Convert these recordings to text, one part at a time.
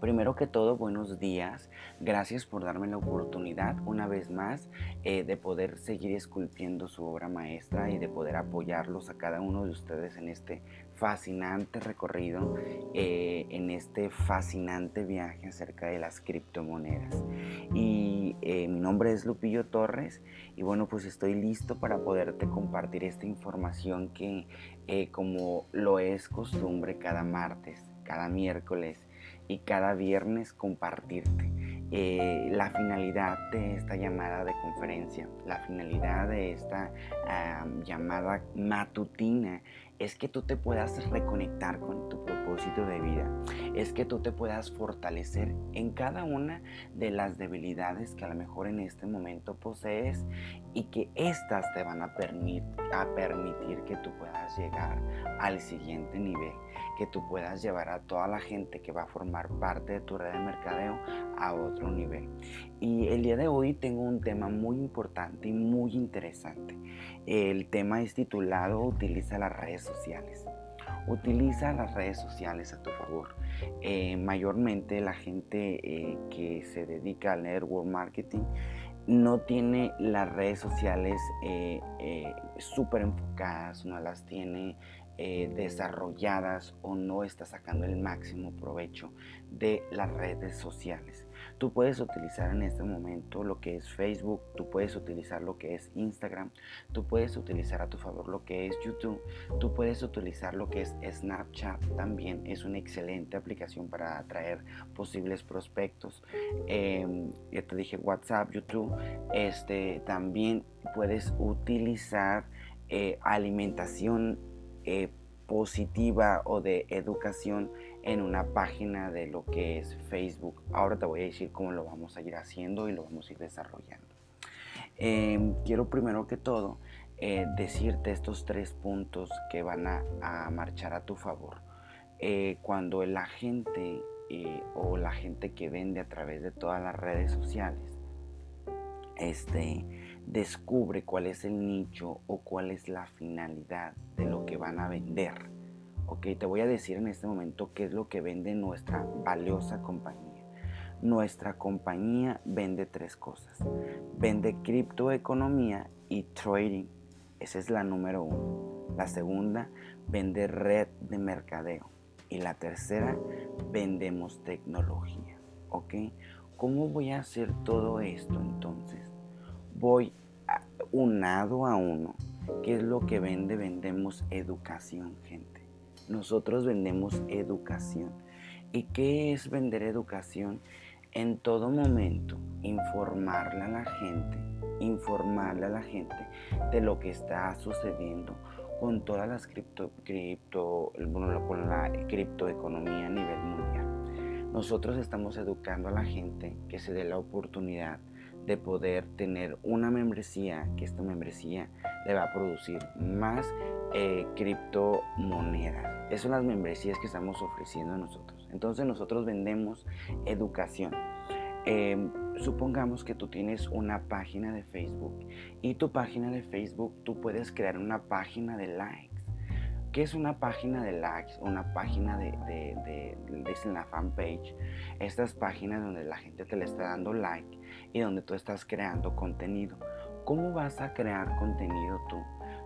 Primero que todo, buenos días. Gracias por darme la oportunidad una vez más eh, de poder seguir esculpiendo su obra maestra y de poder apoyarlos a cada uno de ustedes en este fascinante recorrido, eh, en este fascinante viaje acerca de las criptomonedas. Y eh, mi nombre es Lupillo Torres y bueno, pues estoy listo para poderte compartir esta información que como lo es costumbre cada martes, cada miércoles, y cada viernes compartirte. Eh, la finalidad de esta llamada de conferencia, la finalidad de esta llamada matutina es que tú te puedas reconectar con tu propósito de vida, es que tú te puedas fortalecer en cada una de las debilidades que a lo mejor en este momento posees y que éstas te van a, a permitir que tú puedas llegar al siguiente nivel, que tú puedas llevar a toda la gente que va a formar parte de tu red de mercadeo a otro nivel. Y el día de hoy tengo un tema muy importante y muy interesante. El tema es titulado Utiliza las redes sociales. Utiliza las redes sociales a tu favor. Eh, mayormente la gente eh, que se dedica al network marketing no tiene las redes sociales eh, súper enfocadas, no las tiene eh, desarrolladas o no está sacando el máximo provecho de las redes sociales. Tú puedes utilizar en este momento lo que es Facebook, tú puedes utilizar lo que es Instagram, tú puedes utilizar a tu favor lo que es YouTube, tú puedes utilizar lo que es Snapchat también, es una excelente aplicación para atraer posibles prospectos. Em, ya te dije WhatsApp, YouTube, este, también puedes utilizar eh, alimentación eh, positiva o de educación en una página de lo que es Facebook. Ahora te voy a decir cómo lo vamos a ir haciendo y lo vamos a ir desarrollando. Em, quiero primero que todo eh, decirte estos tres puntos que van a, marchar a tu favor. Eh, cuando la gente o la gente que vende a través de todas las redes sociales este, descubre cuál es el nicho o cuál es la finalidad de lo que van a vender. Ok, te voy a decir en este momento qué es lo que vende nuestra valiosa compañía. Nuestra compañía vende tres cosas. Vende criptoeconomía y trading. Esa es la número uno. La segunda, vende red de mercadeo. Y la tercera, vendemos tecnología. ¿Ok? ¿Cómo voy a hacer todo esto entonces? voy unado a uno. ¿Qué es lo que vende? Vendemos educación, gente. Nosotros vendemos educación. ¿Y qué es vender educación? En todo momento, informarle a la gente, informarle a la gente de lo que está sucediendo con todas las cripto, cripto, bueno, con la criptoeconomía a nivel mundial. Nosotros estamos educando a la gente que se dé la oportunidad de poder tener una membresía, que esta membresía le va a producir más eh, criptomonedas. Esas son las membresías que estamos ofreciendo nosotros. Entonces nosotros vendemos educación. Em, supongamos que tú tienes una página de Facebook y tu página de Facebook tú puedes crear una página de likes. ¿Qué es una página de likes? Una página de, de, de, de, la fanpage. Estas páginas donde la gente te le está dando like y donde tú estás creando contenido. ¿Cómo vas a crear contenido tú?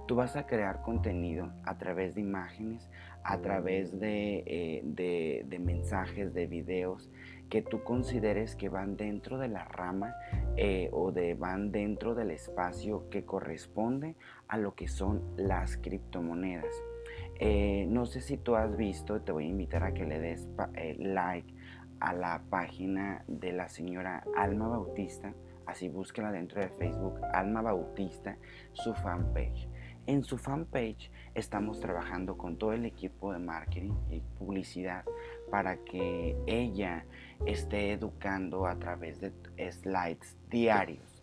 Tú vas a crear contenido a través de imágenes, a través de, eh, mensajes, de videos que tú consideres que van dentro de la rama eh, o de, van dentro del espacio que corresponde a lo que son las criptomonedas. Eh, no sé si tú has visto, te voy a invitar a que le des like a la página de la señora Alma Bautista, así búsquela dentro de Facebook, Alma Bautista, su fanpage. En su fanpage estamos trabajando con todo el equipo de marketing y publicidad para que ella esté educando a través de slides diarios.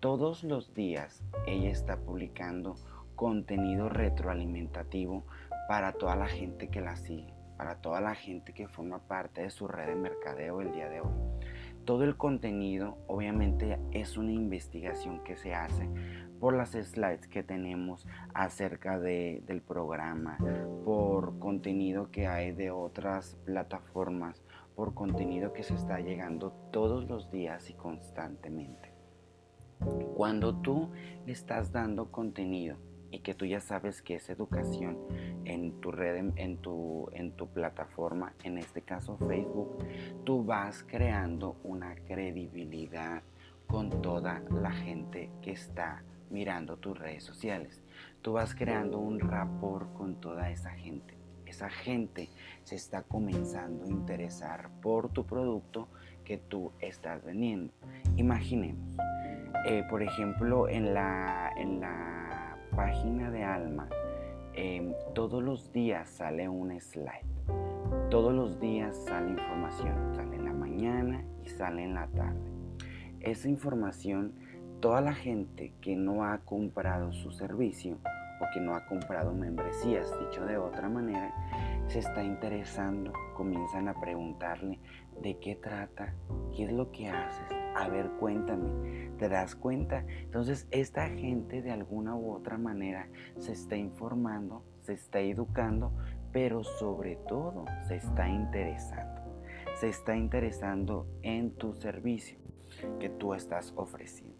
Todos los días ella está publicando contenido retroalimentativo para toda la gente que la sigue para toda la gente que forma parte de su red de mercadeo el día de hoy. Todo el contenido obviamente es una investigación que se hace por las slides que tenemos acerca de, del programa, por contenido que hay de otras plataformas, por contenido que se está llegando todos los días y constantemente. Cuando tú le estás dando contenido y que tú ya sabes que es educación en tu red, en tu, en tu plataforma, en este caso Facebook, tú vas creando una credibilidad con toda la gente que está mirando tus redes sociales. Tú vas creando un rapport con toda esa gente. Esa gente se está comenzando a interesar por tu producto que tú estás vendiendo. Imaginemos, eh, por ejemplo, en la, en la página de Alma, em, todos los días sale un slide. Todos los días sale información. Sale en la mañana y sale en la tarde. Esa información, toda la gente que no ha comprado su servicio o que no ha comprado membresías, dicho de otra manera, se está interesando, comienzan a preguntarle de qué trata, qué es lo que haces, a ver, cuéntame, ¿te das cuenta? Entonces, esta gente de alguna u otra manera se está informando, se está educando, pero sobre todo se está interesando. Se está interesando en tu servicio que tú estás ofreciendo.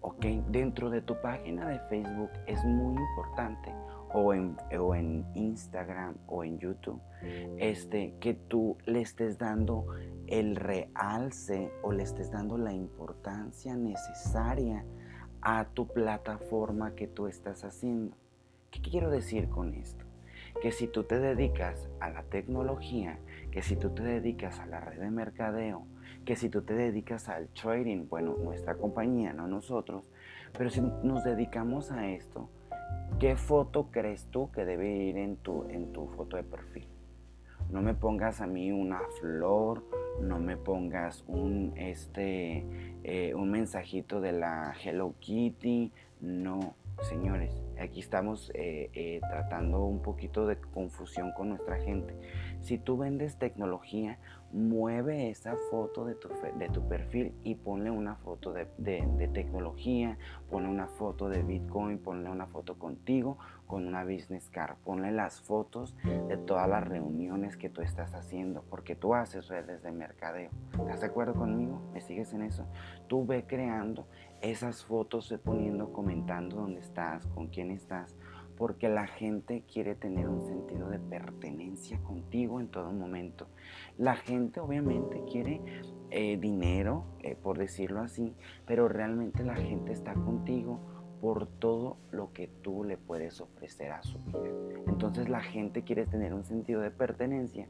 ¿Ok? Dentro de tu página de Facebook es muy importante o en, o en Instagram o en YouTube, este, que tú le estés dando el realce o le estés dando la importancia necesaria a tu plataforma que tú estás haciendo. ¿Qué quiero decir con esto? Que si tú te dedicas a la tecnología, que si tú te dedicas a la red de mercadeo, que si tú te dedicas al trading, bueno, nuestra compañía, no nosotros, pero si nos dedicamos a esto, ¿Qué foto crees tú que debe ir en tu, en tu foto de perfil? No me pongas a mí una flor, no me pongas un, este, eh, un mensajito de la Hello Kitty, no, señores, aquí estamos eh, eh, tratando un poquito de confusión con nuestra gente. Si tú vendes tecnología, mueve esa foto de tu, de tu perfil y ponle una foto de, de, tecnología, ponle una foto de Bitcoin, ponle una foto contigo con una business card, ponle las fotos de todas las reuniones que tú estás haciendo, porque tú haces redes de mercadeo. ¿Estás de acuerdo conmigo? ¿Me sigues en eso? Tú ve creando esas fotos, poniendo, comentando dónde estás, con quién estás, porque la gente quiere tener un sentido de pertenencia contigo en todo momento. La gente obviamente quiere eh, dinero, eh, por decirlo así, pero realmente la gente está contigo por todo lo que tú le puedes ofrecer a su vida. Entonces la gente quiere tener un sentido de pertenencia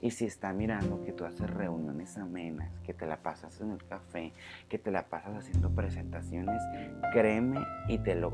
y si está mirando que tú haces reuniones amenas, que te la pasas en el café, que te la pasas haciendo presentaciones, créeme y te lo,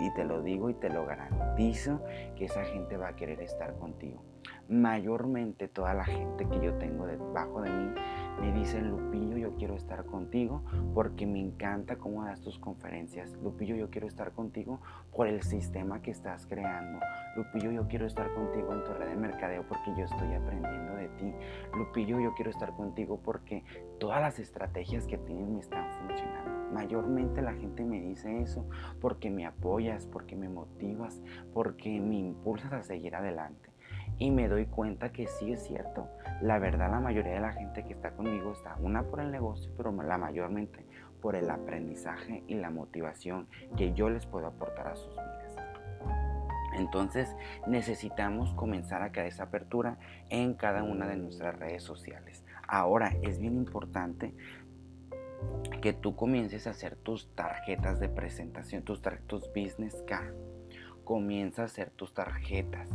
y te lo digo y te lo garantizo que esa gente va a querer estar contigo. Mayormente toda la gente que yo tengo debajo de mí me dicen, Lupillo, yo quiero estar contigo porque me encanta cómo das tus conferencias. Lupillo, yo quiero estar contigo por el sistema que estás creando. Lupillo, yo quiero estar contigo en tu red de mercadeo porque yo estoy aprendiendo de ti. Lupillo, yo quiero estar contigo porque todas las estrategias que tienes me están funcionando. Mayormente la gente me dice eso porque me apoyas, porque me motivas, porque me impulsas a seguir adelante. Y me doy cuenta que sí es cierto. La verdad, la mayoría de la gente que está conmigo está una por el negocio, pero la mayormente por el aprendizaje y la motivación que yo les puedo aportar a sus vidas. Entonces necesitamos comenzar a crear esa apertura en cada una de nuestras redes sociales. Ahora es bien importante que tú comiences a hacer tus tarjetas de presentación, tus, tus business card. Comienza a hacer tus tarjetas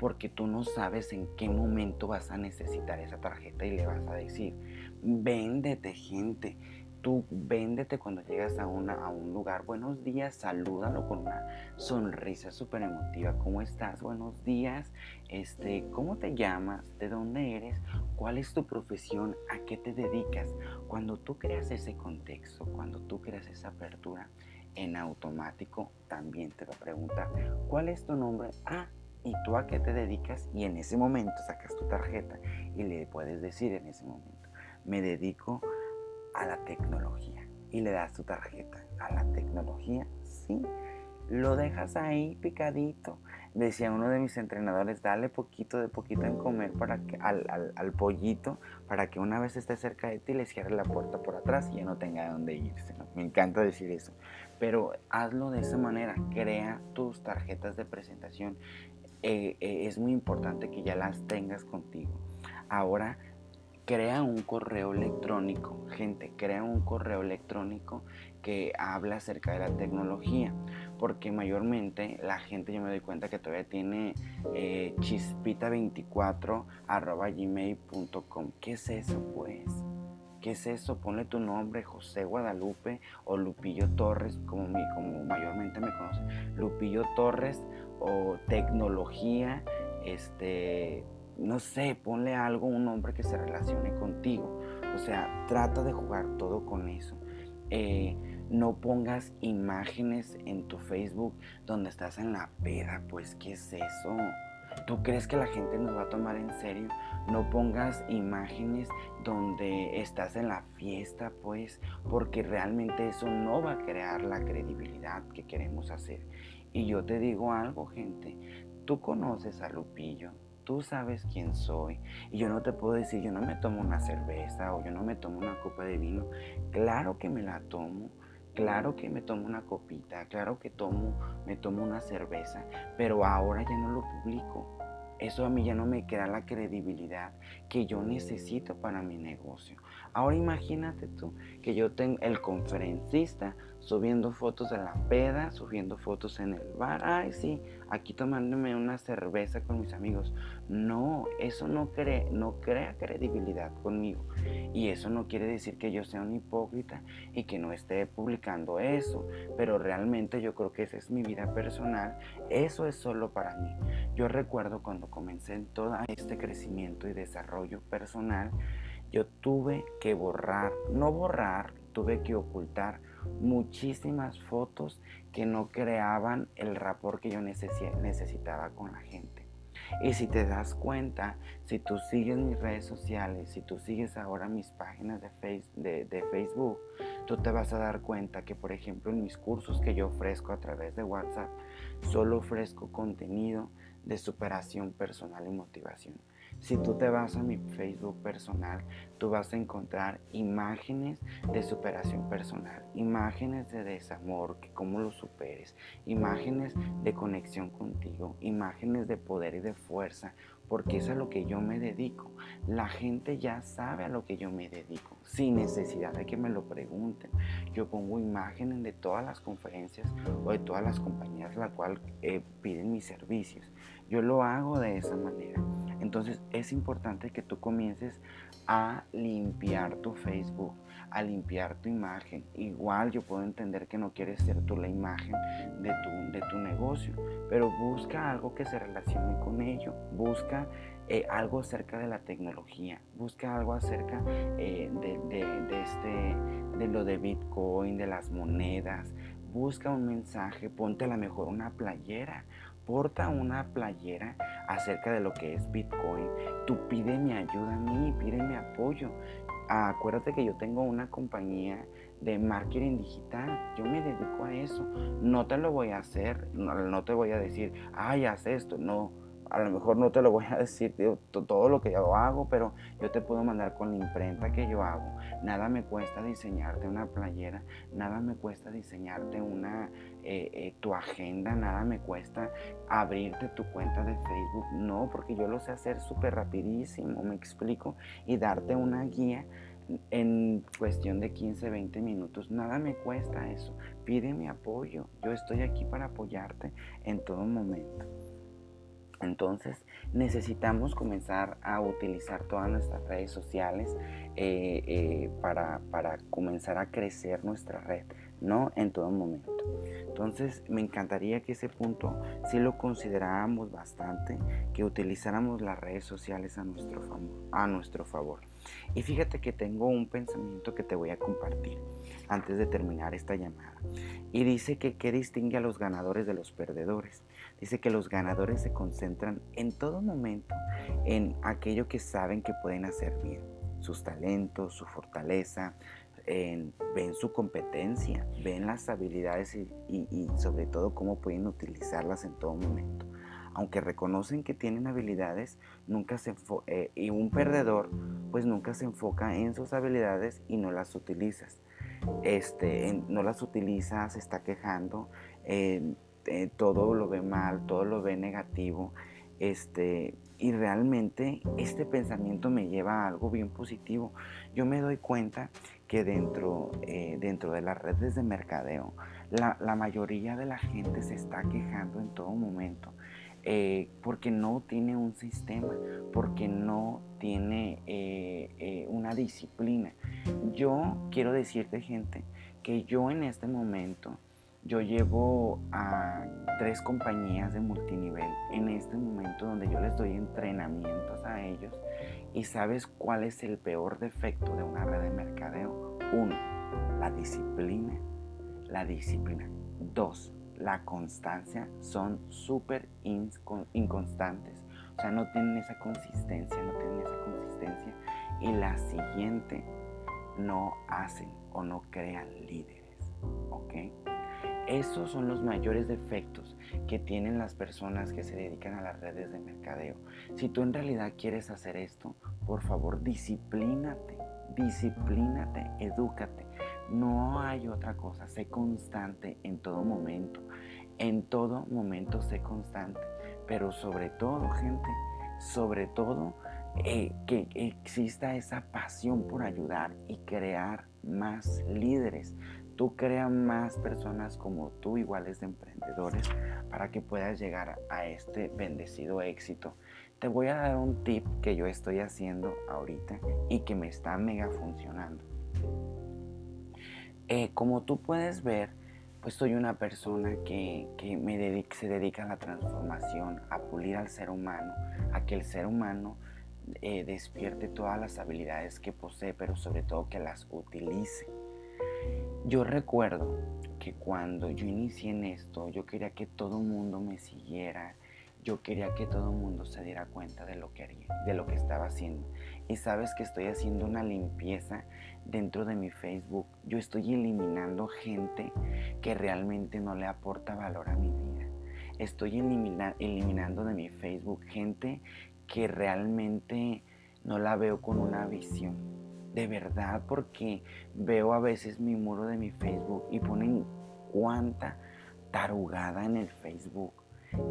porque tú no sabes en qué momento vas a necesitar esa tarjeta y le vas a decir, véndete gente, tú véndete cuando llegas a, una, a un lugar, buenos días, salúdalo con una sonrisa súper emotiva, ¿cómo estás? Buenos días, este, ¿cómo te llamas? ¿De dónde eres? ¿Cuál es tu profesión? ¿A qué te dedicas? Cuando tú creas ese contexto, cuando tú creas esa apertura, en automático también te va a preguntar, ¿cuál es tu nombre? Ah, y tú a qué te dedicas y en ese momento sacas tu tarjeta y le puedes decir en ese momento, me dedico a la tecnología y le das tu tarjeta a la tecnología, sí, lo dejas ahí picadito. Decía uno de mis entrenadores, dale poquito de poquito en comer para que, al, pollito para que una vez esté cerca de ti le cierre la puerta por atrás y ya no tenga de dónde irse. Me encanta decir eso. Pero hazlo de esa manera, crea tus tarjetas de presentación. Eh, eh, es muy importante que ya las tengas contigo. Ahora crea un correo electrónico, gente, crea un correo electrónico que habla acerca de la tecnología, porque mayormente la gente yo me doy cuenta que todavía tiene eh, chispita24 gmail.com. ¿Qué es eso pues? ¿Qué es eso? Ponle tu nombre, José Guadalupe o Lupillo Torres, como, mi, como mayormente me conocen. Lupillo Torres o tecnología, este, no sé, ponle algo, un nombre que se relacione contigo. O sea, trata de jugar todo con eso. Eh, no pongas imágenes en tu Facebook donde estás en la peda, pues ¿qué es eso? ¿Tú crees que la gente nos va a tomar en serio? No pongas imágenes donde estás en la fiesta, pues, porque realmente eso no va a crear la credibilidad que queremos hacer. Y yo te digo algo, gente, tú conoces a Lupillo, tú sabes quién soy. Y yo no te puedo decir, yo no me tomo una cerveza o yo no me tomo una copa de vino. Claro que me la tomo. Claro que me tomo una copita, claro que tomo, me tomo una cerveza, pero ahora ya no lo publico. Eso a mí ya no me queda la credibilidad que yo necesito para mi negocio. Ahora imagínate tú que yo tengo el conferencista subiendo fotos de la peda, subiendo fotos en el bar. Ay, sí, aquí tomándome una cerveza con mis amigos. No, eso no, cree, no crea credibilidad conmigo. Y eso no quiere decir que yo sea un hipócrita y que no esté publicando eso. Pero realmente yo creo que esa es mi vida personal. Eso es solo para mí. Yo recuerdo cuando comencé en todo este crecimiento y desarrollo personal, yo tuve que borrar, no borrar, tuve que ocultar muchísimas fotos que no creaban el rapport que yo necesitaba con la gente. Y si te das cuenta, si tú sigues mis redes sociales, si tú sigues ahora mis páginas de, de, de, Facebook, tú te vas a dar cuenta que, por ejemplo, en mis cursos que yo ofrezco a través de WhatsApp, solo ofrezco contenido de superación personal y motivación. Si tú te vas a mi Facebook personal, tú vas a encontrar imágenes de superación personal, imágenes de desamor, que cómo lo superes, imágenes de conexión contigo, imágenes de poder y de fuerza, porque es a lo que yo me dedico. La gente ya sabe a lo que yo me dedico, sin necesidad de que me lo pregunten. Yo pongo imágenes de todas las conferencias o de todas las compañías la cual eh, piden mis servicios. Yo lo hago de esa manera. Entonces es importante que tú comiences a limpiar tu Facebook, a limpiar tu imagen. Igual yo puedo entender que no quieres ser tú la imagen de tu, de tu negocio, pero busca algo que se relacione con ello. Busca eh, algo acerca de la tecnología, busca algo acerca eh, de, este, de lo de Bitcoin, de las monedas. Busca un mensaje, ponte a lo mejor una playera porta una playera acerca de lo que es Bitcoin, tú pide mi ayuda a mí, pide mi apoyo. Acuérdate que yo tengo una compañía de marketing digital. Yo me dedico a eso. No te lo voy a hacer, no, no te voy a decir, ay, haz esto. No, a lo mejor no te lo voy a decir todo lo que yo hago, pero yo te puedo mandar con la imprenta que yo hago. Nada me cuesta diseñarte una playera, nada me cuesta diseñarte una, eh, eh, tu agenda, nada me cuesta abrirte tu cuenta de Facebook. No, porque yo lo sé hacer súper rapidísimo, me explico, y darte una guía en cuestión de 15, 20 minutos. Nada me cuesta eso. Pide mi apoyo. Yo estoy aquí para apoyarte en todo momento. Entonces necesitamos comenzar a utilizar todas nuestras redes sociales eh, eh, para, para, comenzar a crecer nuestra red, ¿no? En todo momento. Entonces me encantaría que ese punto si lo consideráramos bastante, que utilizáramos las redes sociales a nuestro, a nuestro favor. Y fíjate que tengo un pensamiento que te voy a compartir antes de terminar esta llamada. Y dice que qué distingue a los ganadores de los perdedores. Dice que los ganadores se concentran en todo momento en aquello que saben que pueden hacer bien, sus talentos, su fortaleza, ven su competencia, ven las habilidades y, sobre todo cómo pueden utilizarlas en todo momento. Aunque reconocen que tienen habilidades, nunca se eh, y un perdedor pues nunca se enfoca en sus habilidades y no las utilizas. Este, no las utiliza, se está quejando, todo lo ve mal, todo lo ve negativo. Este, y realmente este pensamiento me lleva a algo bien positivo. Yo me doy cuenta que dentro, eh, dentro de las redes de mercadeo, la, mayoría de la gente se está quejando en todo momento. Eh, porque no tiene un sistema, porque no tiene eh, una disciplina. Yo quiero decirte, gente, que yo en este momento, yo llevo a tres compañías de multinivel en este momento donde yo les doy entrenamientos a ellos y sabes cuál es el peor defecto de una red de mercadeo. Uno, la disciplina. La disciplina. Dos, la constancia. Son súper inconstantes. O sea, no tienen esa consistencia, no tienen esa consistencia. Y la siguiente, no hacen o no crean líderes. ¿Ok? Esos son los mayores defectos que tienen las personas que se dedican a las redes de mercadeo. Si tú en realidad quieres hacer esto, por favor, disciplínate, disciplínate, edúcate. No hay otra cosa, sé constante en todo momento. En todo momento sé constante. Pero sobre todo, gente, sobre todo, eh, que exista esa pasión por ayudar y crear más líderes tú creas más personas como tú, iguales de emprendedores, para que puedas llegar a este bendecido éxito. Te voy a dar un tip que yo estoy haciendo ahorita y que me está mega funcionando. Eh, como tú puedes ver, pues soy una persona que, me se dedica a la transformación, a pulir al ser humano, a que el ser humano eh, despierte todas las habilidades que posee, pero sobre todo que las utilice. Yo recuerdo que cuando yo inicié en esto, yo quería que todo el mundo me siguiera, yo quería que todo el mundo se diera cuenta de lo que de lo que estaba haciendo. Y sabes que estoy haciendo una limpieza dentro de mi Facebook. Yo estoy eliminando gente que realmente no le aporta valor a mi vida. Estoy eliminando de mi Facebook gente que realmente no la veo con una visión de verdad, porque veo a veces mi muro de mi Facebook y ponen cuánta tarugada en el Facebook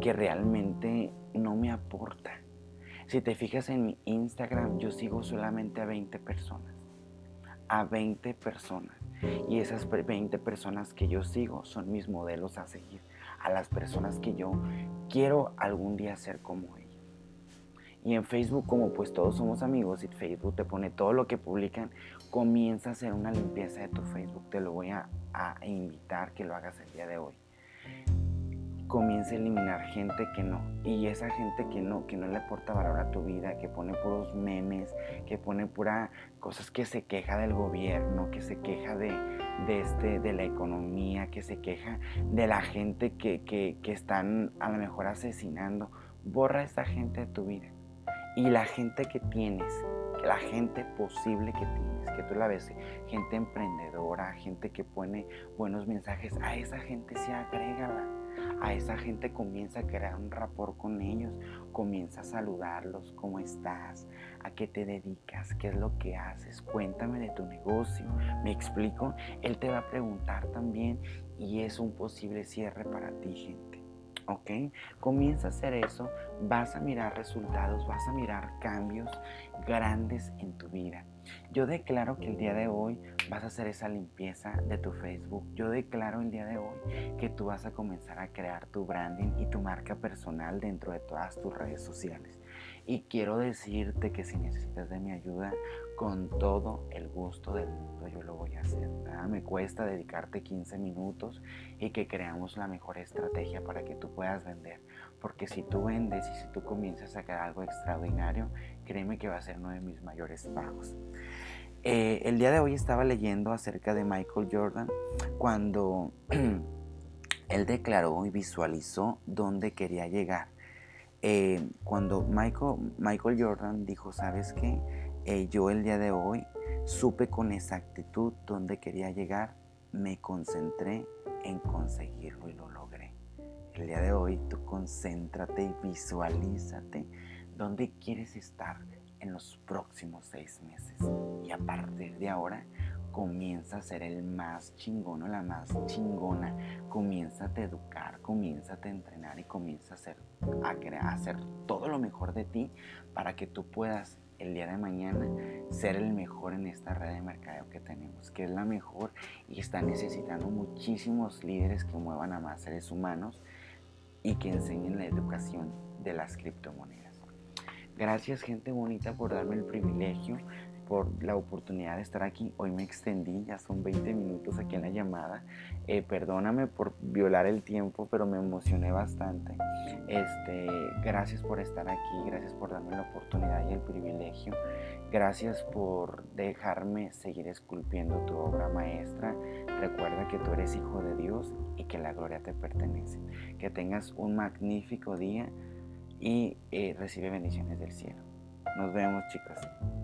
que realmente no me aporta. Si te fijas en mi Instagram, yo sigo solamente a 20 personas. A 20 personas. Y esas 20 personas que yo sigo son mis modelos a seguir. A las personas que yo quiero algún día ser como ellos. Y en Facebook, como pues todos somos amigos y Facebook te pone todo lo que publican, comienza a hacer una limpieza de tu Facebook. Te lo voy a, invitar que lo hagas el día de hoy. Comienza a eliminar gente que no. Y esa gente que no, que no le aporta valor a tu vida, que pone puros memes, que pone pura cosas que se queja del gobierno, que se queja de, este, de la economía, que se queja de la gente que, que, que están a lo mejor asesinando. Borra a esa gente de tu vida y la gente que tienes, la gente posible que tienes, que tú la ves, gente emprendedora, gente que pone buenos mensajes, a esa gente sí agrégala. A esa gente comienza a crear un rapport con ellos, comienza a saludarlos, cómo estás, a qué te dedicas, qué es lo que haces, cuéntame de tu negocio, me explico, él te va a preguntar también y es un posible cierre para ti, gente. ¿Ok? Comienza a hacer eso, vas a mirar resultados, vas a mirar cambios grandes en tu vida. Yo declaro que el día de hoy vas a hacer esa limpieza de tu Facebook. Yo declaro el día de hoy que tú vas a comenzar a crear tu branding y tu marca personal dentro de todas tus redes sociales. Y quiero decirte que si necesitas de mi ayuda, con todo el gusto del mundo yo lo voy a hacer. Nada me cuesta dedicarte 15 minutos y que creamos la mejor estrategia para que tú puedas vender. Porque si tú vendes y si tú comienzas a crear algo extraordinario, créeme que va a ser uno de mis mayores pagos. Eh, el día de hoy estaba leyendo acerca de Michael Jordan cuando él declaró y visualizó dónde quería llegar. Eh, cuando Michael, Michael Jordan dijo, ¿sabes qué? eh, yo el día de hoy supe con exactitud dónde quería llegar, me concentré en conseguirlo y lo logré. El día de hoy tú concéntrate y visualízate dónde quieres estar en los próximos seis meses. Y a partir de ahora comienza a ser el más chingón o la más chingona. Comienza a educar, comienza a entrenar y comienza a hacer, a, hacer todo lo mejor de ti para que tú puedas el día de mañana ser el mejor en esta red de mercadeo que tenemos, que es la mejor y está necesitando muchísimos líderes que muevan a más seres humanos y que enseñen la educación de las criptomonedas. Gracias gente bonita por darme el privilegio por la oportunidad de estar aquí. Hoy me extendí, ya son 20 minutos aquí en la llamada. Eh, perdóname por violar el tiempo, pero me emocioné bastante. Este, gracias por estar aquí, gracias por darme la oportunidad y el privilegio. Gracias por dejarme seguir esculpiendo tu obra maestra. Recuerda que tú eres hijo de Dios y que la gloria te pertenece. Que tengas un magnífico día y eh, recibe bendiciones del cielo. Nos vemos chicos.